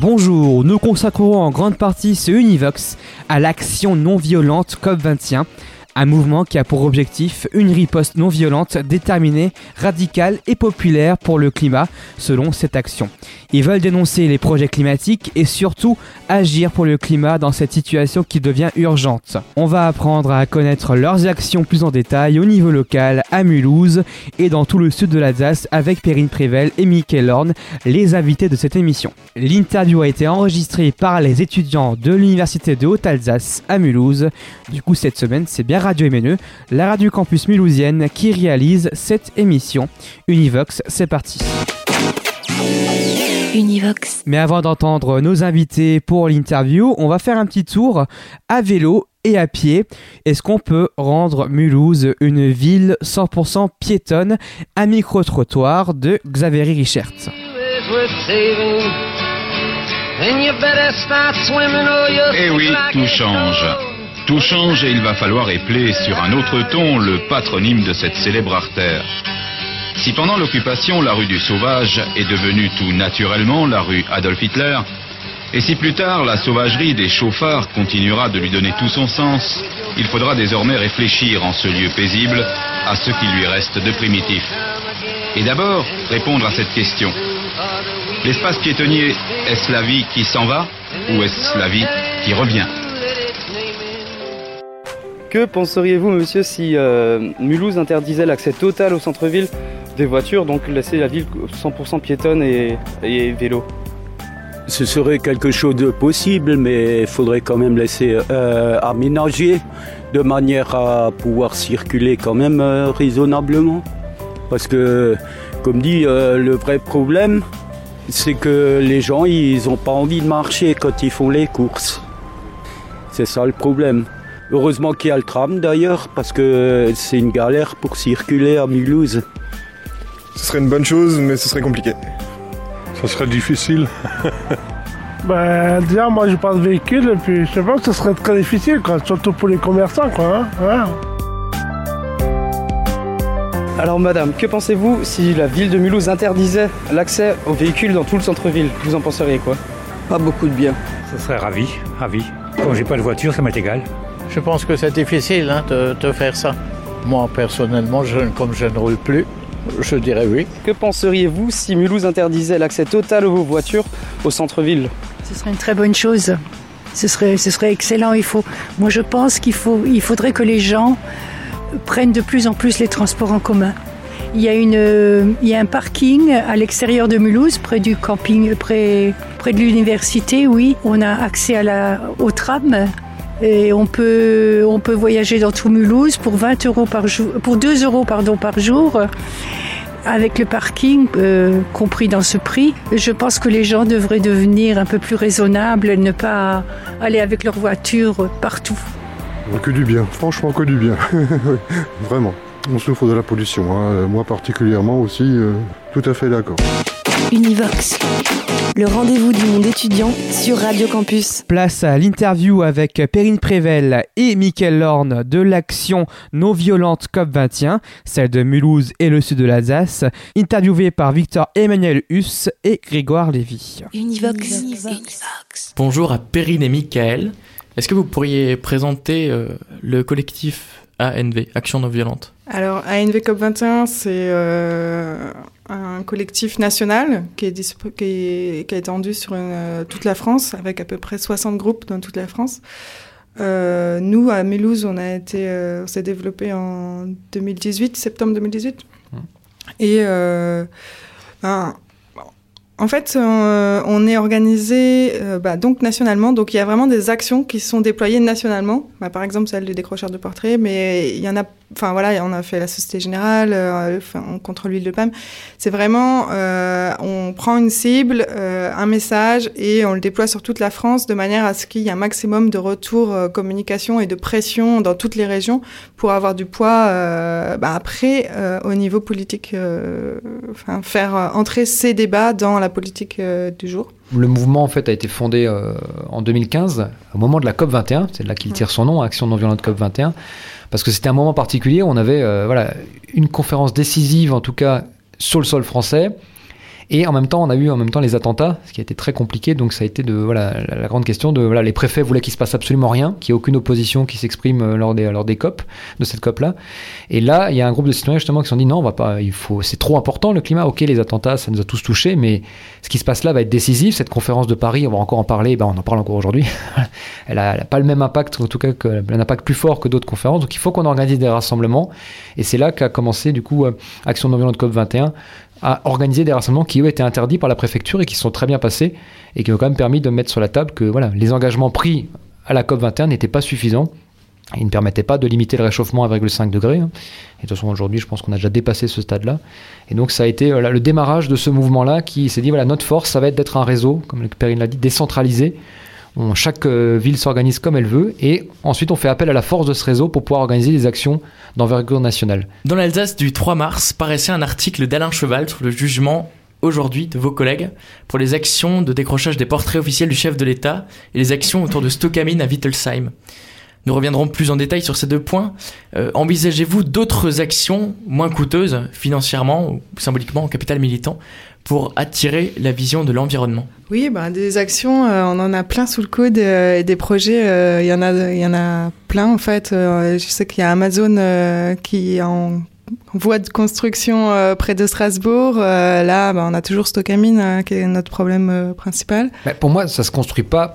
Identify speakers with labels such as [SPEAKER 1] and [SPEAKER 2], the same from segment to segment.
[SPEAKER 1] Bonjour, nous consacrerons en grande partie ce Univox à l'action non violente COP21 un mouvement qui a pour objectif une riposte non violente, déterminée, radicale et populaire pour le climat, selon cette action. Ils veulent dénoncer les projets climatiques et surtout agir pour le climat dans cette situation qui devient urgente. On va apprendre à connaître leurs actions plus en détail au niveau local, à Mulhouse et dans tout le sud de l'Alsace avec Perrine Prével et Michael Horn, les invités de cette émission. L'interview a été enregistrée par les étudiants de l'Université de Haute-Alsace à Mulhouse. Du coup, cette semaine, c'est bien Radio MNE, la radio campus mulhousienne qui réalise cette émission. Univox, c'est parti.
[SPEAKER 2] Univox.
[SPEAKER 1] Mais avant d'entendre nos invités pour l'interview, on va faire un petit tour à vélo et à pied. Est-ce qu'on peut rendre Mulhouse une ville 100% piétonne? Un micro-trottoir de Xavier Richert.
[SPEAKER 3] Eh oui, tout change. Tout change et il va falloir épeler sur un autre ton le patronyme de cette célèbre artère. Si pendant l'occupation la rue du Sauvage est devenue tout naturellement la rue Adolf Hitler, et si plus tard la sauvagerie des chauffards continuera de lui donner tout son sens, il faudra désormais réfléchir en ce lieu paisible à ce qui lui reste de primitif. Et d'abord répondre à cette question. L'espace piétonnier, est-ce la vie qui s'en va ou est-ce la vie qui revient?
[SPEAKER 4] Que penseriez-vous, monsieur, si euh, Mulhouse interdisait l'accès total au centre-ville des voitures, donc laisser la ville 100% piétonne et, vélo?
[SPEAKER 5] Ce serait quelque chose de possible, mais il faudrait quand même laisser euh, aménager de manière à pouvoir circuler quand même euh, raisonnablement. Parce que, comme dit, le vrai problème, c'est que les gens, ils n'ont pas envie de marcher quand ils font les courses. C'est ça le problème. Heureusement qu'il y a le tram d'ailleurs, parce que c'est une galère pour circuler à Mulhouse.
[SPEAKER 6] Ce serait une bonne chose, mais ce serait compliqué.
[SPEAKER 7] Ça serait difficile.
[SPEAKER 8] ben, déjà, moi, j'ai pas de véhicule, et puis je sais pas, ce serait très difficile, quoi, surtout pour les commerçants, quoi. Hein, hein.
[SPEAKER 4] Alors, madame, que pensez-vous si la ville de Mulhouse interdisait l'accès aux véhicules dans tout le centre-ville? Vous en penseriez quoi?
[SPEAKER 9] Pas beaucoup de bien.
[SPEAKER 10] Ce serait ravi, ravi. Quand j'ai pas de voiture, ça m'est égal.
[SPEAKER 11] Je pense que c'est difficile hein, de, de, faire ça. Moi, personnellement, je, comme je ne roule plus, je dirais oui.
[SPEAKER 4] Que penseriez-vous si Mulhouse interdisait l'accès total aux voitures au centre-ville?
[SPEAKER 12] Ce serait une très bonne chose. Ce serait, ce serait excellent. Il faut, moi, je pense qu'il faut, il faudrait que les gens prennent de plus en plus les transports en commun. Il y a, une, il y a un parking à l'extérieur de Mulhouse, près du camping, près, près de l'université, oui. On a accès à la, au tram et on peut, on peut voyager dans tout Mulhouse pour 20 euros par jour, pour 2 euros pardon, par jour, avec le parking euh, compris dans ce prix. Je pense que les gens devraient devenir un peu plus raisonnables et ne pas aller avec leur voiture partout.
[SPEAKER 6] Que du bien, franchement que du bien, vraiment. On souffre de la pollution, hein. moi particulièrement aussi, euh, tout à fait d'accord.
[SPEAKER 2] Univox, le rendez-vous du monde étudiant sur Radio Campus.
[SPEAKER 1] Place à l'interview avec Perrine Prével et Mickaël Lorne de l'action non violente COP21, celle de Mulhouse et le sud de l'Alsace, interviewée par Victor Emmanuel Huss et Grégoire Lévy.
[SPEAKER 2] Univox. Univox.
[SPEAKER 13] Bonjour à Perrine et Mickaël. Est-ce que vous pourriez présenter euh, le collectif ANV, Action non violente
[SPEAKER 14] Alors, ANV COP21, c'est euh, un collectif national qui, est qui, est, qui est étendu sur une, euh, toute la France, avec à peu près 60 groupes dans toute la France. Euh, nous, à Mulhouse, on a été, euh, on s'est développé en 2018, septembre 2018. Mmh. Et ben, en fait, on, on est organisé euh, bah, donc nationalement. Donc il y a vraiment des actions qui sont déployées nationalement. Bah, par exemple, celle du décrocheur de portrait, mais il y en a enfin voilà, on a fait la Société Générale, euh, enfin, contre l'huile de palme. C'est vraiment, euh, on prend une cible, euh, un message et on le déploie sur toute la France de manière à ce qu'il y ait un maximum de retours euh, communication et de pression dans toutes les régions pour avoir du poids bah, après au niveau politique, enfin faire entrer ces débats dans la politique du jour.
[SPEAKER 9] Le mouvement en fait a été fondé euh, en 2015 au moment de la COP 21, c'est de là qu'il tire son nom, Action non violente COP 21, parce que c'était un moment particulier. On avait euh, une conférence décisive en tout cas sur le sol français. Et en même temps, on a eu en même temps les attentats, ce qui a été très compliqué. Donc ça a été de voilà la, grande question de voilà les préfets voulaient qu'il se passe absolument rien, qu'il n'y ait aucune opposition qui s'exprime euh, lors des lors des COP de cette COP là. Et là, il y a un groupe de citoyens justement qui se sont dit non, on va pas, il faut, c'est trop important le climat. Ok, les attentats, ça nous a tous touchés, mais ce qui se passe là va être décisif. Cette conférence de Paris, on va encore en parler. Ben, on en parle encore aujourd'hui. elle, a, elle a pas le même impact, en tout cas, un impact plus fort que d'autres conférences. Donc il faut qu'on organise des rassemblements. Et c'est là qu'a commencé du coup euh, Action non violente COP 21 à organiser des rassemblements qui eux étaient interdits par la préfecture et qui sont très bien passés et qui ont quand même permis de mettre sur la table que voilà les engagements pris à la COP 21 n'étaient pas suffisants. Ils ne permettaient pas de limiter le réchauffement à 1,5 degré. hein. Et de toute façon, aujourd'hui, je pense qu'on a déjà dépassé ce stade-là. Et donc, ça a été euh, le démarrage de ce mouvement-là qui s'est dit voilà, notre force, ça va être d'être un réseau, comme Perrine l'a dit, décentralisé. Chaque euh, ville s'organise comme elle veut. Et ensuite, on fait appel à la force de ce réseau pour pouvoir organiser des actions d'envergure nationale.
[SPEAKER 13] Dans l'Alsace du 3 mars paraissait un article d'Alain Cheval sur le jugement aujourd'hui de vos collègues pour les actions de décrochage des portraits officiels du chef de l'État et les actions autour de Stockamine à Wittelsheim. Nous reviendrons plus en détail sur ces deux points. Euh, Envisagez-vous d'autres actions moins coûteuses financièrement ou symboliquement au capital militant pour attirer la vision de l'environnement
[SPEAKER 14] Oui, bah, des actions, euh, on en a plein sous le coude euh, et des projets, euh, il y en a, il y en a plein en fait. Euh, je sais qu'il y a Amazon euh, qui est en voie de construction euh, près de Strasbourg. Euh, là, bah, on a toujours Stockamine euh, qui est notre problème euh, principal.
[SPEAKER 9] Mais pour moi, ça se construit pas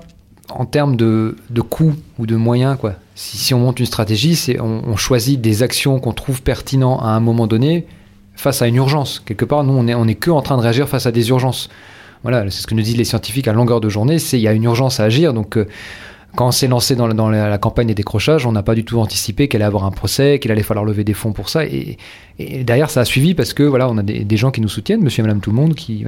[SPEAKER 9] en termes de, de coûts ou de moyens. Quoi. Si, si on monte une stratégie, c'est on, on choisit des actions qu'on trouve pertinentes à un moment donné face à une urgence. Quelque part, nous, on est, on est que en train de réagir face à des urgences. Voilà, c'est ce que nous disent les scientifiques à longueur de journée, c'est il y a une urgence à agir. Donc, euh, quand on s'est lancé dans, la- campagne des décrochages, on n'a pas du tout anticipé qu'elle allait avoir un procès, qu'il allait falloir lever des fonds pour ça. Et, derrière, ça a suivi parce que voilà, on a des, gens qui nous soutiennent, monsieur et madame tout le monde, qui,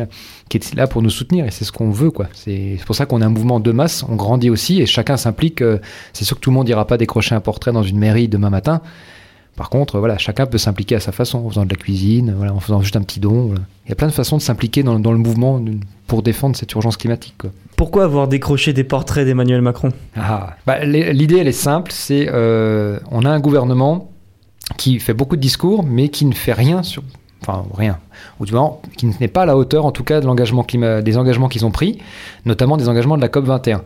[SPEAKER 9] qui est là pour nous soutenir. Et c'est ce qu'on veut, quoi. C'est pour ça qu'on est un mouvement de masse, on grandit aussi et chacun s'implique. euh, C'est sûr que tout le monde n'ira pas décrocher un portrait dans une mairie demain matin. Par contre, voilà, chacun peut s'impliquer à sa façon, en faisant de la cuisine, voilà, en faisant juste un petit don. voilà. Il y a plein de façons de s'impliquer dans, dans le mouvement pour défendre cette urgence climatique. quoi.
[SPEAKER 15] Pourquoi avoir décroché des portraits d'Emmanuel Macron?
[SPEAKER 9] Ah, bah, L'idée, elle est simple, c'est euh, on a un gouvernement qui fait beaucoup de discours, mais qui ne fait rien sur, enfin rien, ou du moins qui n'est pas à la hauteur, en tout cas, de l'engagement climat, des engagements qu'ils ont pris, notamment des engagements de la COP 21.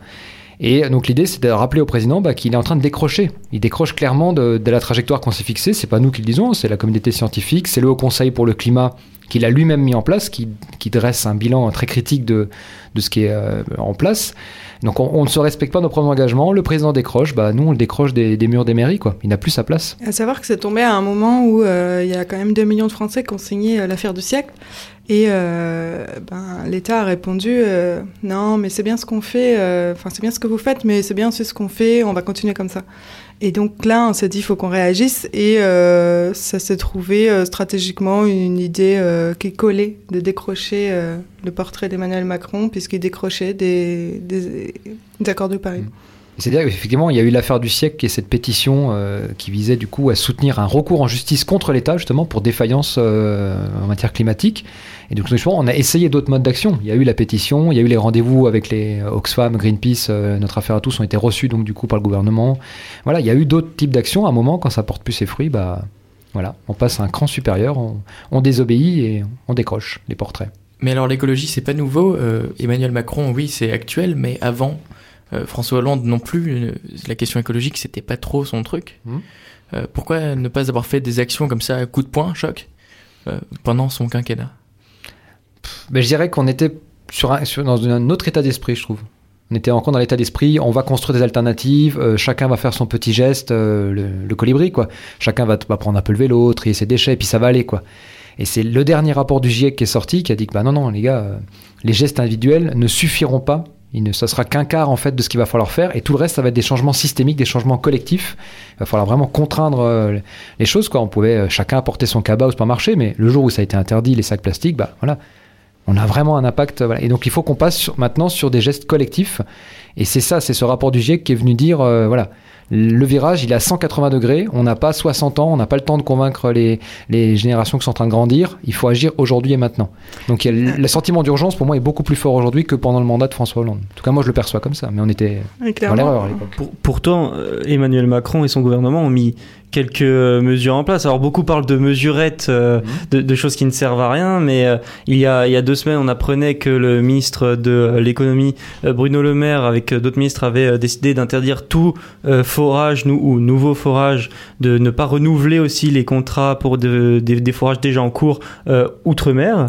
[SPEAKER 9] Et donc l'idée, c'est de rappeler au président bah, qu'il est en train de décrocher. Il décroche clairement de, de la trajectoire qu'on s'est fixée. C'est pas nous qui le disons, c'est la communauté scientifique, c'est le Haut Conseil pour le climat qu'il a lui-même mis en place, qui, qui dresse un bilan très critique de, de ce qui est euh, en place. Donc on, ne se respecte pas nos propres engagements. Le président décroche, bah nous on le décroche des, murs des mairies, quoi. Il n'a plus sa place.
[SPEAKER 14] À savoir que c'est tombé à un moment où euh, il y a quand même 2 millions de Français qui ont signé euh, l'affaire du siècle. Et ben, l'État a répondu non, mais c'est bien ce qu'on fait, enfin c'est bien ce que vous faites, mais c'est bien ce qu'on fait, on va continuer comme ça. Et donc là, on s'est dit il faut qu'on réagisse et euh, ça s'est trouvé euh, stratégiquement une idée euh, qui collait de décrocher le portrait d'Emmanuel Macron puisqu'il décrochait des, accords de Paris.
[SPEAKER 9] C'est-à-dire qu'effectivement, il y a eu l'affaire du siècle, qui est cette pétition euh, qui visait du coup à soutenir un recours en justice contre l'État, justement, pour défaillance euh, en matière climatique. Et donc, on a essayé d'autres modes d'action. Il y a eu la pétition, il y a eu les rendez-vous avec les Oxfam, Greenpeace, euh, notre affaire à tous ont été reçus donc du coup par le gouvernement. Voilà, il y a eu d'autres types d'actions. À un moment, quand ça porte plus ses fruits, bah voilà, on passe à un cran supérieur, on, désobéit et on décroche les portraits.
[SPEAKER 13] Mais alors l'écologie, c'est pas nouveau. Euh, Emmanuel Macron, oui, c'est actuel, mais avant, euh, François Hollande non plus, euh, la question écologique, c'était pas trop son truc.
[SPEAKER 9] Mhm.
[SPEAKER 13] Euh, pourquoi ne pas avoir fait des actions comme ça à coup de poing, choc, euh, pendant son quinquennat?
[SPEAKER 9] Ben, je dirais qu'on était sur un- sur- dans un autre état d'esprit, je trouve. On était encore dans l'état d'esprit, on va construire des alternatives, euh, chacun va faire son petit geste, euh, le, le colibri, quoi. Chacun va, va prendre un peu le vélo, trier ses déchets, et puis ça va aller, quoi. Et c'est le dernier rapport du GIEC qui est sorti qui a dit que, bah non, non, les gars, euh, les gestes individuels ne suffiront pas Il ne, ça sera qu'un quart en fait de ce qu'il va falloir faire, et tout le reste, ça va être des changements systémiques, des changements collectifs. Il va falloir vraiment contraindre euh, les choses. Quoi. On pouvait euh, chacun apporter son cabas au supermarché, mais le jour où ça a été interdit, les sacs plastiques, bah voilà, on a vraiment un impact. Voilà. Et donc il faut qu'on passe maintenant sur des gestes collectifs. Et c'est ça, c'est ce rapport du GIEC qui est venu dire, euh, voilà, le virage, il est à 180 degrés, on n'a pas 60 ans, on n'a pas le temps de convaincre les, les générations qui sont en train de grandir, il faut agir aujourd'hui et maintenant. Donc il y a le, le sentiment d'urgence, pour moi, est beaucoup plus fort aujourd'hui que pendant le mandat de François Hollande. En tout cas, moi, je le perçois comme ça, mais on était dans l'erreur à l'époque.
[SPEAKER 15] Pour- pourtant, euh, Emmanuel Macron et son gouvernement ont mis quelques euh, mesures en place. Alors beaucoup parlent de mesurettes, euh, de, de choses qui ne servent à rien, mais euh, il, y a, il y a deux semaines, on apprenait que le ministre de euh, l'économie, euh, Bruno Le Maire, avec d'autres ministres, avait décidé d'interdire tout euh, forage nou- ou nouveau forage, de ne pas renouveler aussi les contrats pour de- des, des forages déjà en cours euh, outre-mer.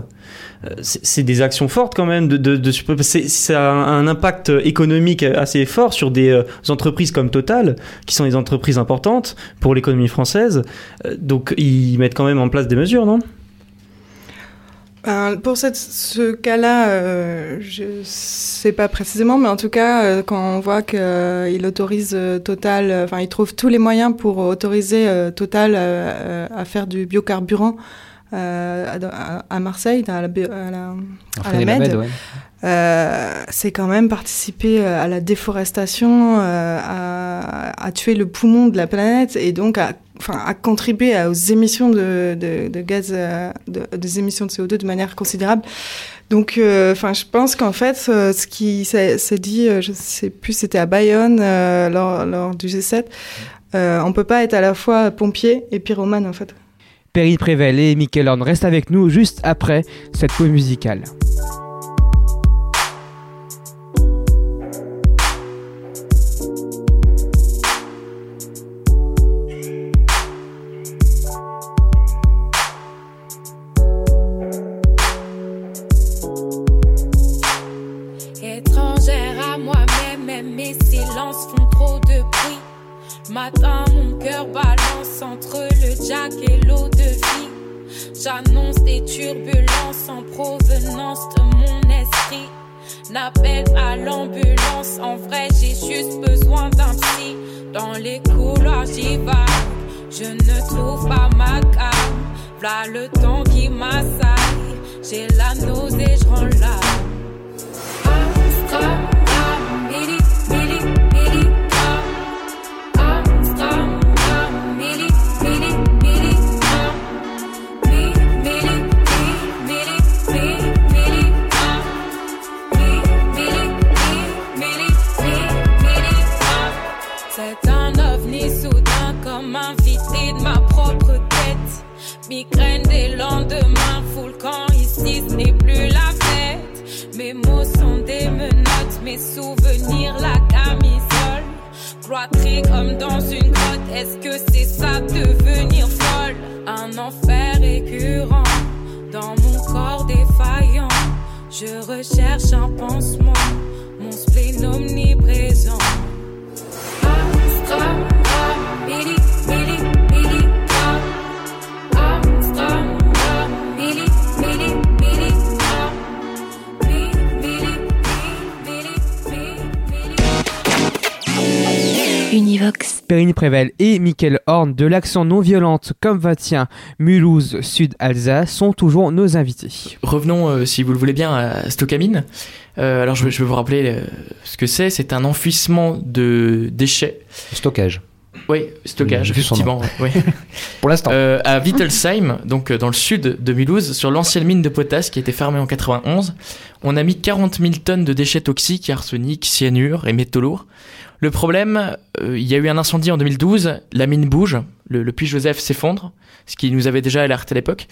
[SPEAKER 15] Euh, c'est des actions fortes quand même de, de, de ça a un impact économique assez fort sur des euh, entreprises comme Total qui sont des entreprises importantes pour l'économie française. Euh, donc ils mettent quand même en place des mesures non?
[SPEAKER 14] Ben, pour ce cas-là, euh, je sais pas précisément, mais en tout cas, euh, quand on voit qu'il autorise euh, Total, euh, enfin, il trouve tous les moyens pour autoriser euh, Total euh, euh, à faire du biocarburant euh, à, à Marseille, à la, à la,
[SPEAKER 9] À
[SPEAKER 14] la Med,
[SPEAKER 9] ouais.
[SPEAKER 14] euh, c'est quand même participer euh, à la déforestation, euh, à, à tuer le poumon de la planète et donc à, enfin, à contribuer aux émissions de, de, de gaz, euh, de, des émissions de CO2 de manière considérable. Donc, euh, enfin, je pense qu'en fait, ce qui s'est dit, je sais plus, c'était à Bayonne euh, lors, lors du G7. Euh, on peut pas être à la fois pompier et pyromane en fait.
[SPEAKER 16] Perry Prével et Michael Horn restent avec nous juste après cette pause musicale.
[SPEAKER 2] Univox.
[SPEAKER 16] Perrine Prével et Michael Horn de l'action non violente comme 21 Mulhouse Sud Alsace sont toujours nos invités.
[SPEAKER 13] Revenons, euh, si vous le voulez bien, à Stockamine. Euh, alors, je vais, je vais vous rappeler euh, ce que c'est. C'est un enfouissement de déchets.
[SPEAKER 9] Stockage.
[SPEAKER 13] Oui, stockage, effectivement. ouais.
[SPEAKER 9] Pour l'instant.
[SPEAKER 13] Euh, à Wittelsheim, donc dans le sud de Mulhouse, sur l'ancienne mine de potasse qui a été fermée en 91, on a mis 40 000 tonnes de déchets toxiques, arsenic, cyanure et métaux lourds. Le problème, euh, il y a eu un incendie en 2012, la mine bouge, le, puits Joseph s'effondre, ce qui nous avait déjà alerté à l'époque,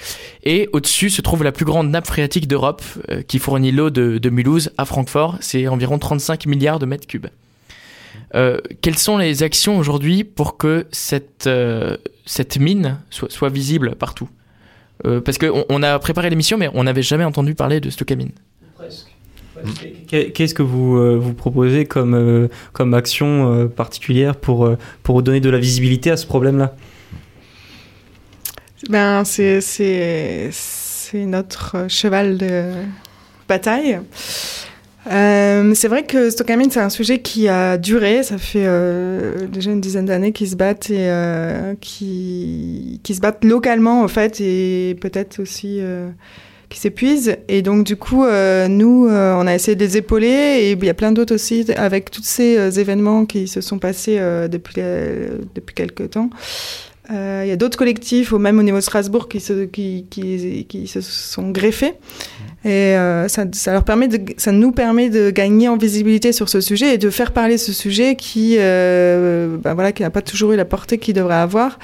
[SPEAKER 13] et au-dessus se trouve la plus grande nappe phréatique d'Europe euh, qui fournit l'eau de, Mulhouse à Francfort, c'est environ 35 milliards de mètres cubes. Euh, quelles sont les actions aujourd'hui pour que cette, euh, cette mine soit, visible partout? Parce qu'on on a préparé l'émission, mais on n'avait jamais entendu parler de Stockamine.
[SPEAKER 15] Qu'est- Qu'est-ce que vous, euh, vous proposez comme, euh, comme action euh, particulière pour, pour donner de la visibilité à ce problème-là?
[SPEAKER 14] Ben, c'est, notre cheval de bataille. C'est vrai que Stockamine, c'est un sujet qui a duré. Ça fait déjà une dizaine d'années qu'ils se battent et qui, qui se battent localement, en fait, et peut-être aussi qui s'épuisent. Et donc, du coup, euh, nous, euh, on a essayé de les épauler et il y a plein d'autres aussi avec tous ces euh, événements qui se sont passés depuis, depuis quelques temps. Il y a d'autres collectifs, ou même au niveau de Strasbourg, qui se, qui, qui, qui se sont greffés. Et ça, ça, leur permet de, ça nous permet de gagner en visibilité sur ce sujet et de faire parler ce sujet qui, ben voilà, qui n'a pas toujours eu la portée qu'il devrait avoir.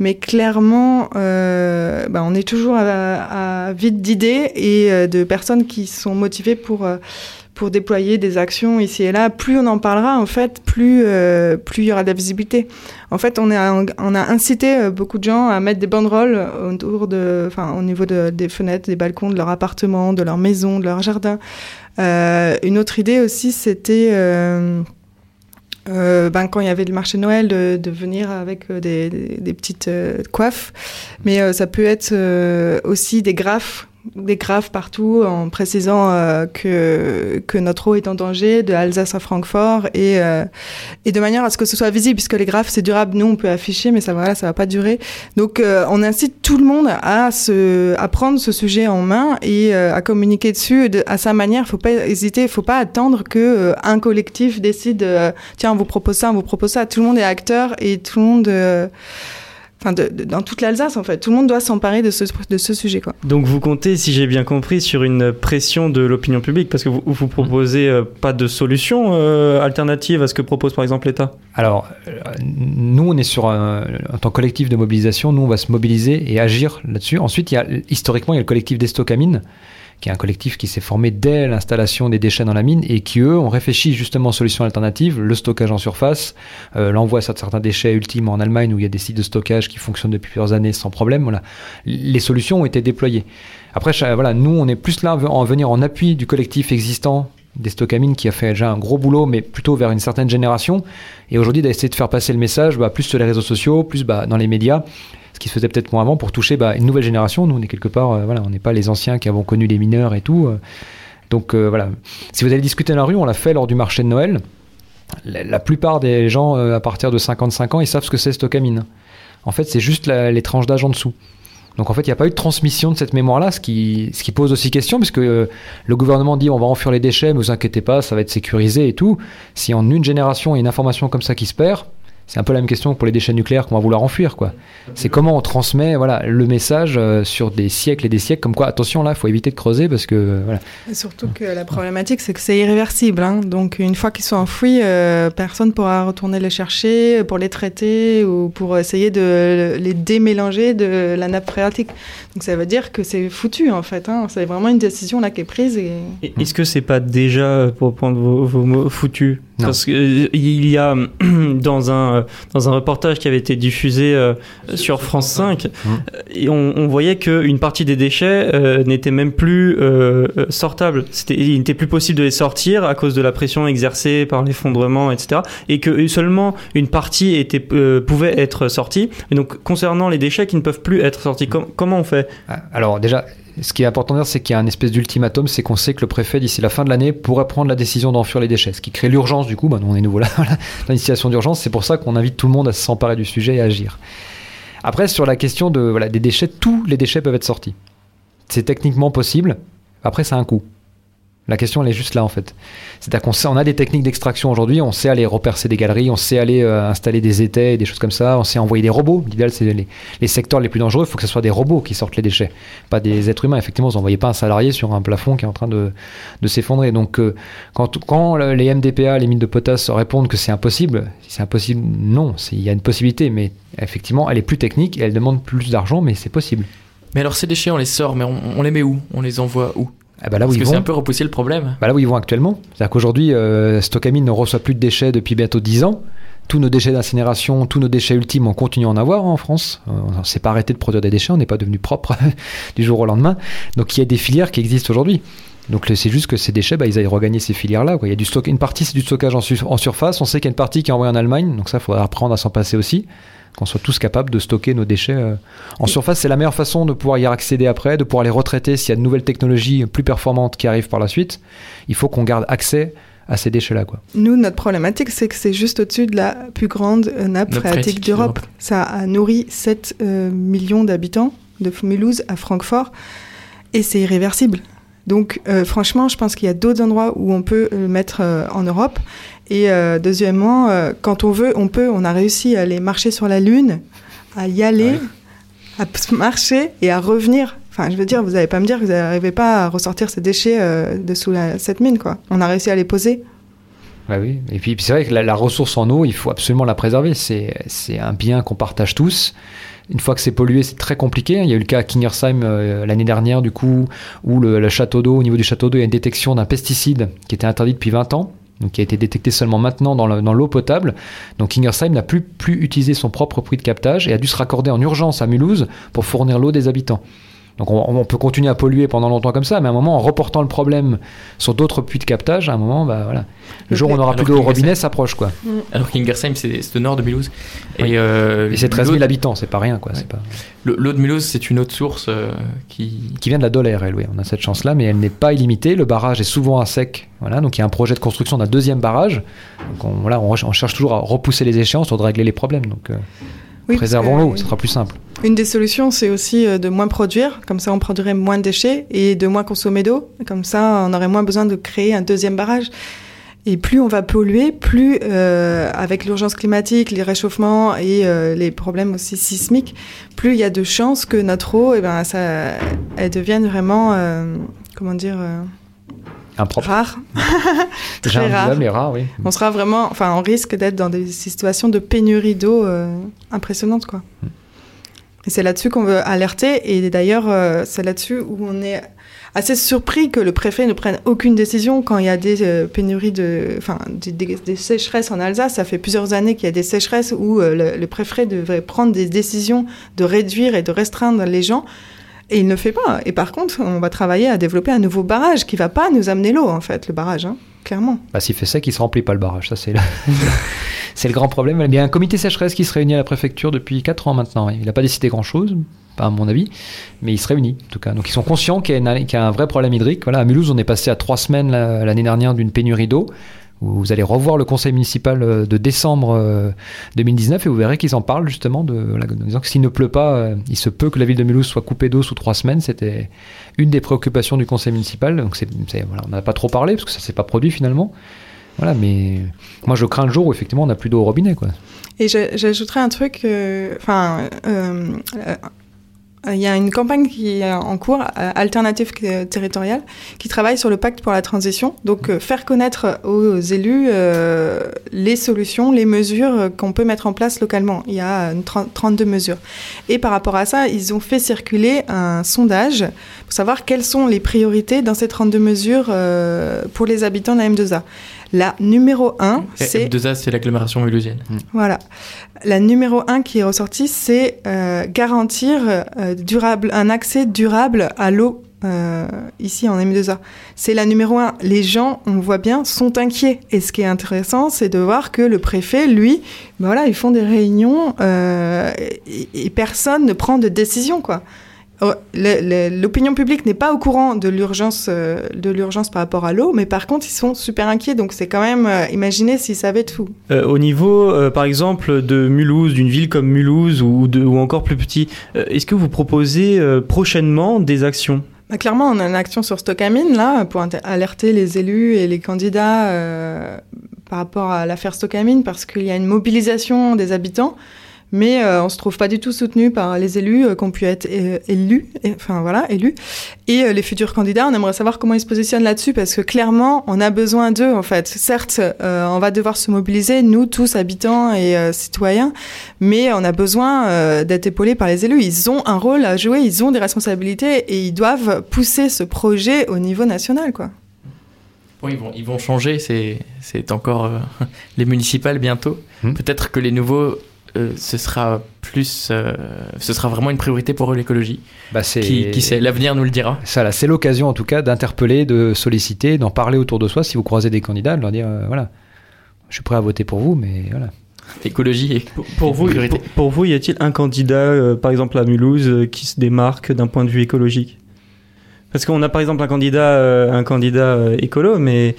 [SPEAKER 14] Mais clairement, euh, ben on est toujours à, vide d'idées et euh, de personnes qui sont motivées pour euh, pour déployer des actions ici et là. Plus on en parlera, en fait, plus plus il y aura de la visibilité. En fait, on a incité beaucoup de gens à mettre des banderoles autour de, enfin, au niveau de, des fenêtres, des balcons de leur appartement, de leur maison, de leur jardin. Une autre idée aussi, c'était euh, ben, quand il y avait le marché de Noël, de, de venir avec euh, des, des, des petites euh, coiffes. Mais euh, ça peut être euh, aussi des graphes, des graphes partout en précisant euh, que, que notre eau est en danger, de Alsace à Francfort, et, euh, et de manière à ce que ce soit visible, puisque les graphes c'est durable, nous on peut afficher, mais ça voilà, ça va pas durer. Donc euh, on incite tout le monde à, se, à prendre ce sujet en main et euh, à communiquer dessus de, à sa manière. Faut pas hésiter, faut pas attendre que euh, un collectif décide, euh, tiens, on vous propose ça, on vous propose ça. Tout le monde est acteur et tout le monde, enfin, de, de- dans toute l'Alsace en fait, tout le monde doit s'emparer de ce, de ce sujet quoi.
[SPEAKER 15] Donc vous comptez, si j'ai bien compris, sur une pression de l'opinion publique parce que vous, vous proposez euh, pas de solution euh, alternative à ce que propose par exemple l'État?
[SPEAKER 9] Alors, euh, nous, on est sur un, en tant que collectif de mobilisation, nous, on va se mobiliser et agir là-dessus. Ensuite, il y a, historiquement, il y a le collectif des Stockamines, qui est un collectif qui s'est formé dès l'installation des déchets dans la mine et qui, eux, ont réfléchi justement aux solutions alternatives, le stockage en surface, euh, l'envoi de certains déchets ultimes en Allemagne où il y a des sites de stockage qui fonctionnent depuis plusieurs années sans problème. Voilà. Les solutions ont été déployées. Après, voilà, nous, on est plus là en venir en appui du collectif existant des Stockamines qui a fait déjà un gros boulot, mais plutôt vers une certaine génération. Et aujourd'hui, d'essayer de faire passer le message bah, plus sur les réseaux sociaux, plus bah, dans les médias, ce qui se faisait peut-être moins avant pour toucher bah, une nouvelle génération. Nous, on est quelque part, euh, voilà, on n'est pas les anciens qui avons connu les mineurs et tout. euh. donc euh, voilà. Si vous allez discuter dans la rue, on l'a fait lors du marché de Noël. La, plupart des gens à partir de 55 ans, ils savent ce que c'est Stockamine. En fait, c'est juste les tranches d'âge en dessous. Donc en fait, il n'y a pas eu de transmission de cette mémoire-là, ce qui, ce qui pose aussi question, puisque euh, le gouvernement dit on va enfuir les déchets, mais vous inquiétez pas, ça va être sécurisé et tout. Si en une génération, il y a une information comme ça qui se perd, c'est un peu la même question que pour les déchets nucléaires qu'on va vouloir enfuir. quoi. C'est comment on transmet voilà, le message euh, sur des siècles et des siècles, comme quoi attention là, il faut éviter de creuser, parce que euh, voilà.
[SPEAKER 14] Et surtout que la problématique, c'est que c'est irréversible. hein. Donc, une fois qu'ils sont enfouis, euh, personne ne pourra retourner les chercher pour les traiter ou pour essayer de les démélanger de la nappe phréatique. Donc, ça veut dire que c'est foutu, en fait. hein. C'est vraiment une décision là qui est prise. Et...
[SPEAKER 15] Et Est-ce que c'est pas déjà, pour prendre vos, vos mots, foutu?
[SPEAKER 9] Non.
[SPEAKER 15] Parce qu'il y a dans un, dans un reportage qui avait été diffusé euh, sur France 5, euh, et on, on voyait qu'une partie des déchets euh, n'était même plus euh, euh, sortable. C'était- Il n'était plus possible de les sortir à cause de la pression exercée par l'effondrement, etc. Et que seulement une partie était, euh, pouvait être sortie. Et donc, concernant les déchets qui ne peuvent plus être sortis, com- comment on fait?
[SPEAKER 9] Ah, Alors déjà, ce qui est important de dire, c'est qu'il y a un espèce d'ultimatum, c'est qu'on sait que le préfet, d'ici la fin de l'année, pourrait prendre la décision d'enfuir les déchets, ce qui crée l'urgence du coup, nous on est nouveau là, dans une situation d'urgence, c'est pour ça qu'on invite tout le monde à s'emparer du sujet et à agir. Après, sur la question de, voilà, des déchets, tous les déchets peuvent être sortis. C'est techniquement possible, après ça a un coût. La question, elle est juste là, en fait. C'est-à-dire qu'on a des techniques d'extraction aujourd'hui, on sait aller repercer des galeries, on sait aller euh, installer des étais des choses comme ça, on sait envoyer des robots. L'idéal, c'est les, les secteurs les plus dangereux, il faut que ce soit des robots qui sortent les déchets, pas des êtres humains. Effectivement, vous n'envoyez pas un salarié sur un plafond qui est en train de, s'effondrer. Donc, euh, quand, quand le- les MDPA, les mines de potasse, répondent que c'est impossible, si c'est impossible, non, il y a une possibilité, mais effectivement, elle est plus technique et elle demande plus d'argent, mais c'est possible.
[SPEAKER 13] Mais alors ces déchets, on les sort, mais on, on les met où? On les envoie où?
[SPEAKER 9] Ah bah là où
[SPEAKER 13] Parce
[SPEAKER 9] ils
[SPEAKER 13] que
[SPEAKER 9] vont-
[SPEAKER 13] c'est un peu repousser le problème.
[SPEAKER 9] Bah là où ils vont actuellement. C'est-à-dire qu'aujourd'hui, euh, Stockamine ne reçoit plus de déchets depuis bientôt 10 ans. Tous nos déchets d'incinération, tous nos déchets ultimes, on continue à en avoir en France. Euh, on ne s'est pas arrêté de produire des déchets, on n'est pas devenu propre du jour au lendemain. Donc il y a des filières qui existent aujourd'hui. Donc c'est juste que ces déchets, bah, ils aillent regagner ces filières-là. quoi. Il y a du stock, une partie c'est du stockage en, su- en surface. On sait qu'il y a une partie qui est envoyée en Allemagne, donc ça, il faudra apprendre à s'en passer aussi. Qu'on soit tous capables de stocker nos déchets euh, en surface. C'est la meilleure façon de pouvoir y accéder après, de pouvoir les retraiter s'il y a de nouvelles technologies plus performantes qui arrivent par la suite. Il faut qu'on garde accès à ces déchets-là. Quoi.
[SPEAKER 14] Nous, notre problématique, c'est que c'est juste au-dessus de la plus grande euh, nappe phréatique
[SPEAKER 9] phréatique
[SPEAKER 14] d'Europe.
[SPEAKER 9] d'Europe.
[SPEAKER 14] Ça a nourri 7 euh, millions d'habitants de Mulhouse à Francfort et c'est irréversible. Donc, euh, franchement, je pense qu'il y a d'autres endroits où on peut le mettre euh, en Europe. Et euh, deuxièmement, euh, quand on veut, on peut. On a réussi à aller marcher sur la Lune, à y aller, à marcher et à revenir. Enfin, je veux dire, vous n'allez pas me dire que vous n'arrivez pas à ressortir ces déchets euh, de sous la- cette mine, quoi. On a réussi à les poser.
[SPEAKER 9] Ouais, oui. Et puis, puis c'est vrai que la, la ressource en eau, il faut absolument la préserver. C'est, c'est un bien qu'on partage tous. Une fois que c'est pollué, c'est très compliqué. Il y a eu le cas à Kingersheim euh, l'année dernière, du coup, où le, château d'eau, au niveau du château d'eau, il y a une détection d'un pesticide qui était interdit depuis 20 ans, donc qui a été détecté seulement maintenant dans, le- dans l'eau potable. Donc Kingersheim n'a plus, plus utilisé son propre puits de captage et a dû se raccorder en urgence à Mulhouse pour fournir l'eau des habitants. Donc on, on peut continuer à polluer pendant longtemps comme ça, mais à un moment, en reportant le problème sur d'autres puits de captage, à un moment, bah voilà, le jour où on n'aura plus d'eau au robinet s'approche quoi.
[SPEAKER 13] Alors qu'Ingersheim, c'est au nord de Mulhouse.
[SPEAKER 9] Oui.
[SPEAKER 13] Et, euh,
[SPEAKER 9] Et c'est 13 000
[SPEAKER 13] l'eau-
[SPEAKER 9] habitants, c'est pas rien quoi. c'est Pas...
[SPEAKER 13] le- L'eau de Mulhouse, c'est une autre source euh, qui.
[SPEAKER 9] Qui vient de la Dolère, elle, oui. On a cette chance-là, mais elle n'est pas illimitée. Le barrage est souvent à sec. Voilà, donc il y a un projet de construction d'un deuxième barrage. Donc on, voilà, on, cherche toujours à repousser les échéances pour de régler les problèmes. Donc euh,
[SPEAKER 14] Oui,
[SPEAKER 9] préservons l'eau, ce sera plus simple.
[SPEAKER 14] Une des solutions, c'est aussi euh, de moins produire, comme ça on produirait moins de déchets et de moins consommer d'eau, comme ça on aurait moins besoin de créer un deuxième barrage. Et plus on va polluer, plus euh, avec l'urgence climatique, les réchauffements et euh, les problèmes aussi sismiques, plus il y a de chances que notre eau, eh ben, ça, elle devienne vraiment, euh, comment dire,
[SPEAKER 9] Impropre.
[SPEAKER 14] rare. Très rare.
[SPEAKER 9] invivable et rare, oui.
[SPEAKER 14] On sera vraiment, enfin, on risque d'être dans des situations de pénurie d'eau impressionnantes, quoi. Et c'est là-dessus qu'on veut alerter. Et d'ailleurs, euh, c'est là-dessus où on est assez surpris que le préfet ne prenne aucune décision quand il y a des euh, pénuries de, enfin, des, sécheresses en Alsace. Ça fait plusieurs années qu'il y a des sécheresses où euh, le préfet devrait prendre des décisions de réduire et de restreindre les gens. Et il ne fait pas. Et par contre, on va travailler à développer un nouveau barrage qui va pas nous amener l'eau, en fait, le barrage, hein, clairement.
[SPEAKER 9] Bah, S'il fait sec, il se remplit pas le barrage. Ça, c'est le... le grand problème. Il y a un comité sécheresse qui se réunit à la préfecture depuis 4 ans maintenant. Il n'a pas décidé grand-chose, pas à mon avis, mais il se réunit en tout cas. Donc ils sont conscients qu'il y, a un vrai problème hydrique. Voilà, à Mulhouse, on est passé à 3 semaines la- l'année dernière d'une pénurie d'eau. Vous allez revoir le conseil municipal euh, de décembre euh, 2019 et vous verrez qu'ils en parlent justement de, en disant que s'il ne pleut pas, euh, il se peut que la ville de Mulhouse soit coupée d'eau sous trois semaines. C'était une des préoccupations du conseil municipal. Donc voilà, on n'en a pas trop parlé parce que ça s'est pas produit finalement. Voilà, mais moi je crains le jour où effectivement on n'a plus d'eau au robinet. Quoi.
[SPEAKER 14] Et j'ajouterais un truc, euh, euh, euh, il y a une campagne qui est en cours, euh, Alternative euh, Territoriale, qui travaille sur le pacte pour la transition. Donc, euh, faire connaître aux élus euh, les solutions, les mesures euh, qu'on peut mettre en place localement. Il y a une 30 32 mesures. Et par rapport à ça, ils ont fait circuler un sondage pour savoir quelles sont les priorités dans ces 32 mesures euh, pour les habitants de la M2A. La numéro 1, c'est...
[SPEAKER 13] M2A, c'est l'agglomération mulhousienne.
[SPEAKER 14] Voilà. La numéro un qui est ressortie, c'est euh, garantir euh, durable, un accès durable à l'eau euh, ici en M2A. C'est la numéro un. Les gens, on voit bien, sont inquiets. Et ce qui est intéressant, c'est de voir que le préfet, lui, ben voilà, ils font des réunions euh, et, et personne ne prend de décision, quoi. L'opinion publique n'est pas au courant de l'urgence, euh, de l'urgence par rapport à l'eau, mais par contre, ils sont super inquiets. Donc, c'est quand même, euh, imaginez s'ils savaient tout.
[SPEAKER 15] Euh, au niveau, euh, par exemple, de Mulhouse, d'une ville comme Mulhouse ou, de, ou encore plus petit, euh, est-ce que vous proposez prochainement des actions?
[SPEAKER 14] Bah, clairement, on a une action sur Stockamine, là, pour alerter les élus et les candidats par rapport à l'affaire Stockamine, parce qu'il y a une mobilisation des habitants, mais euh, on se trouve pas du tout soutenu par les élus euh, qui ont pu être euh, élus, et- enfin voilà, élus, et euh, les futurs candidats. On aimerait savoir comment ils se positionnent là-dessus, parce que clairement, on a besoin d'eux, en fait. Certes, euh, on va devoir se mobiliser, nous tous, habitants et euh, citoyens, mais on a besoin euh, d'être épaulés par les élus. Ils ont un rôle à jouer, ils ont des responsabilités et ils doivent pousser ce projet au niveau national, quoi.
[SPEAKER 13] Bon, ils vont, ils vont changer, c'est, c'est encore euh, les municipales bientôt. Peut-être que les nouveaux, euh, ce sera plus, euh, ce sera vraiment une priorité pour eux l'écologie.
[SPEAKER 9] Bah, c'est-
[SPEAKER 13] Qui, qui sait, l'avenir nous le dira.
[SPEAKER 9] Ça, là, c'est l'occasion en tout cas d'interpeller, de solliciter, d'en parler autour de soi. Si vous croisez des candidats, de leur dire euh, voilà, je suis prêt à voter pour vous, mais voilà.
[SPEAKER 13] écologie et
[SPEAKER 15] Pour vous,
[SPEAKER 13] sécurité.
[SPEAKER 15] pour, pour vous, y a-t-il un candidat, euh, par exemple à Mulhouse, euh, qui se démarque d'un point de vue écologique? Parce qu'on a par exemple un candidat, euh, un candidat euh, écolo, mais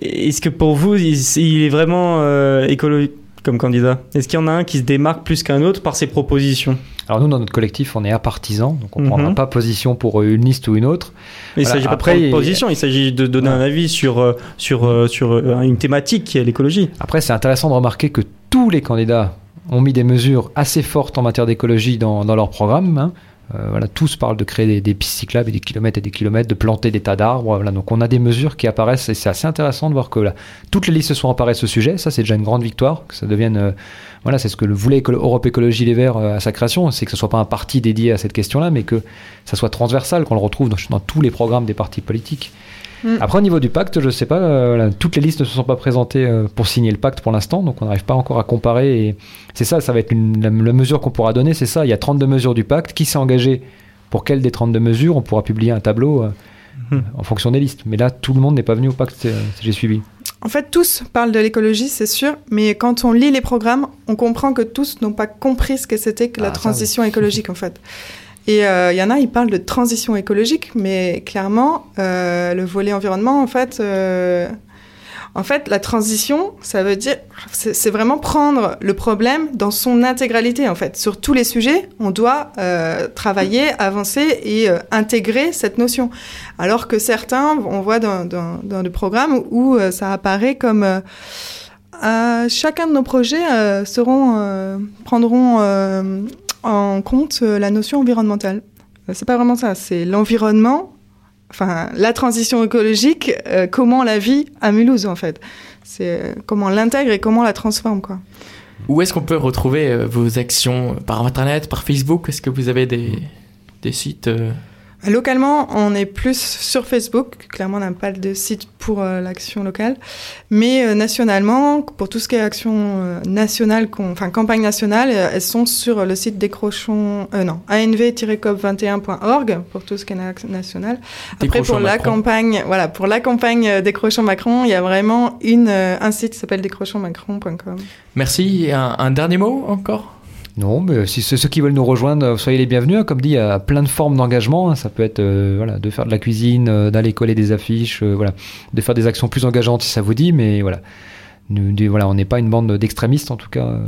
[SPEAKER 15] est-ce que pour vous, il, il est vraiment euh, écolo comme candidat Est-ce qu'il y en a un qui se démarque plus qu'un autre par ses propositions
[SPEAKER 9] Alors nous, dans notre collectif, on est apartisan, donc on ne
[SPEAKER 15] Mhm.
[SPEAKER 9] prendra pas position pour une liste ou une autre.
[SPEAKER 15] Mais il
[SPEAKER 9] Voilà,
[SPEAKER 15] s'agit pas
[SPEAKER 9] après,
[SPEAKER 15] de prendre position, il s'agit de donner un avis sur, euh, sur, euh, sur euh, une thématique qui est l'écologie.
[SPEAKER 9] Après, c'est intéressant de remarquer que tous les candidats ont mis des mesures assez fortes en matière d'écologie dans, dans leur programme. hein. Euh, voilà, tous parlent de créer des, des pistes cyclables et des kilomètres et des kilomètres, de planter des tas d'arbres. Voilà, donc on a des mesures qui apparaissent et c'est assez intéressant de voir que là, toutes les listes se sont emparées de ce sujet. Ça, c'est déjà une grande victoire. Que ça devienne, euh, voilà, c'est ce que le voulait Europe Écologie Les Verts euh, à sa création, c'est que ce soit pas un parti dédié à cette question-là, mais que ça soit transversal, qu'on le retrouve dans, dans tous les programmes des partis politiques.
[SPEAKER 14] Mm.
[SPEAKER 9] Après, au niveau du pacte, je sais pas, euh, toutes les listes ne se sont pas présentées euh, pour signer le pacte pour l'instant, donc on n'arrive pas encore à comparer. Et c'est ça, ça va être une- la, la mesure qu'on pourra donner, c'est ça. Il y a 32 mesures du pacte. Qui s'est engagé? Pour quelle des 32 mesures? On pourra publier un tableau euh,
[SPEAKER 15] Mhm.
[SPEAKER 9] en fonction des listes. Mais là, tout le monde n'est pas venu au pacte, si j'ai suivi.
[SPEAKER 14] En fait, tous parlent de l'écologie, c'est sûr, mais quand on lit les programmes, on comprend que tous n'ont pas compris ce que c'était que la
[SPEAKER 9] Ah,
[SPEAKER 14] transition écologique, en fait. Et euh, il y en a, ils parlent de transition écologique, mais clairement, euh, le volet environnement, en fait, euh, en fait, la transition, ça veut dire, c'est vraiment prendre le problème dans son intégralité, en fait. Sur tous les sujets, on doit euh, travailler, avancer et euh, intégrer cette notion. Alors que certains, on voit dans, dans, dans le programme où euh, ça apparaît comme chacun de nos projets prendront en compte la notion environnementale. C'est pas vraiment ça, c'est l'environnement, enfin la transition écologique, euh, comment la vit à Mulhouse en fait. C'est euh, comment l'intègre et comment la transforme quoi.
[SPEAKER 13] Où est-ce qu'on peut retrouver euh, vos actions? Par internet, par Facebook? Est-ce que vous avez des, des sites
[SPEAKER 14] Localement, on est plus sur Facebook. Clairement, on n'a pas de site pour euh, l'action locale. Mais euh, nationalement, pour tout ce qui est action euh, nationale, enfin campagne nationale, elles sont sur le site décrochons, euh, non, anv-cop21.org pour tout ce qui est na- national. Après,
[SPEAKER 13] Décrochons
[SPEAKER 14] pour la campagne, voilà, pour la campagne décrochons Macron, il y a vraiment une, un site qui s'appelle décrochonsmacron.com.
[SPEAKER 13] Merci. Un, un dernier mot encore?
[SPEAKER 9] Non, mais si ceux qui veulent nous rejoindre, euh, soyez les bienvenus. hein. Comme dit, il y a plein de formes d'engagement. hein. Ça peut être euh, voilà, de faire de la cuisine, euh, d'aller coller des affiches, voilà, de faire des actions plus engageantes si ça vous dit. Mais voilà, Nous, voilà on n'est pas une bande d'extrémistes en tout cas.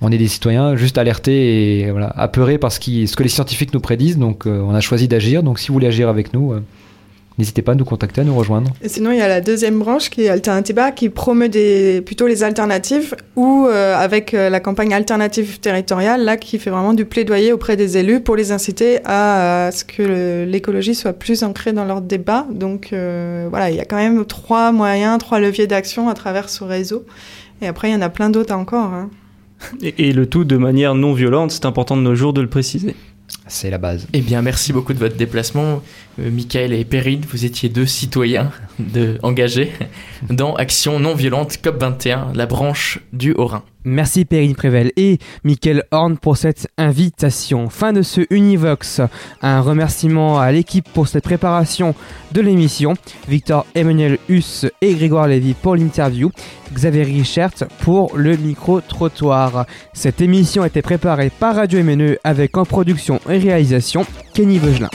[SPEAKER 9] On est des citoyens juste alertés et voilà, apeurés par ce, que les scientifiques nous prédisent. Donc on a choisi d'agir. Donc si vous voulez agir avec nous, n'hésitez pas à nous contacter, à nous rejoindre.
[SPEAKER 14] Et sinon, il y a la deuxième branche qui est Alternativa, qui promeut des, plutôt les alternatives, ou euh, avec euh, la campagne alternative territoriale, là, qui fait vraiment du plaidoyer auprès des élus pour les inciter à, euh, ce que l'écologie soit plus ancrée dans leur débat. Donc euh, voilà, il y a quand même trois moyens, trois leviers d'action à travers ce réseau. Et après, il y en a plein d'autres encore. hein.
[SPEAKER 15] Et, et le tout de manière non violente, c'est important de nos jours de le préciser.
[SPEAKER 9] C'est la base.
[SPEAKER 13] Eh bien, merci beaucoup de votre déplacement. Euh, Michael et Perrine, vous étiez deux citoyens de, engagés dans Action non violente COP21, la branche du Haut-Rhin.
[SPEAKER 1] Merci Perrine Prével et Mickaël Horn pour cette invitation. Fin de ce Univox. Un remerciement à l'équipe pour cette préparation de l'émission. Victor Emmanuel Huss et Grégoire Lévy pour l'interview. Xavier Richert pour le micro-trottoir. Cette émission a été préparée par Radio MNE avec en production et réalisation Kenny Veugelin.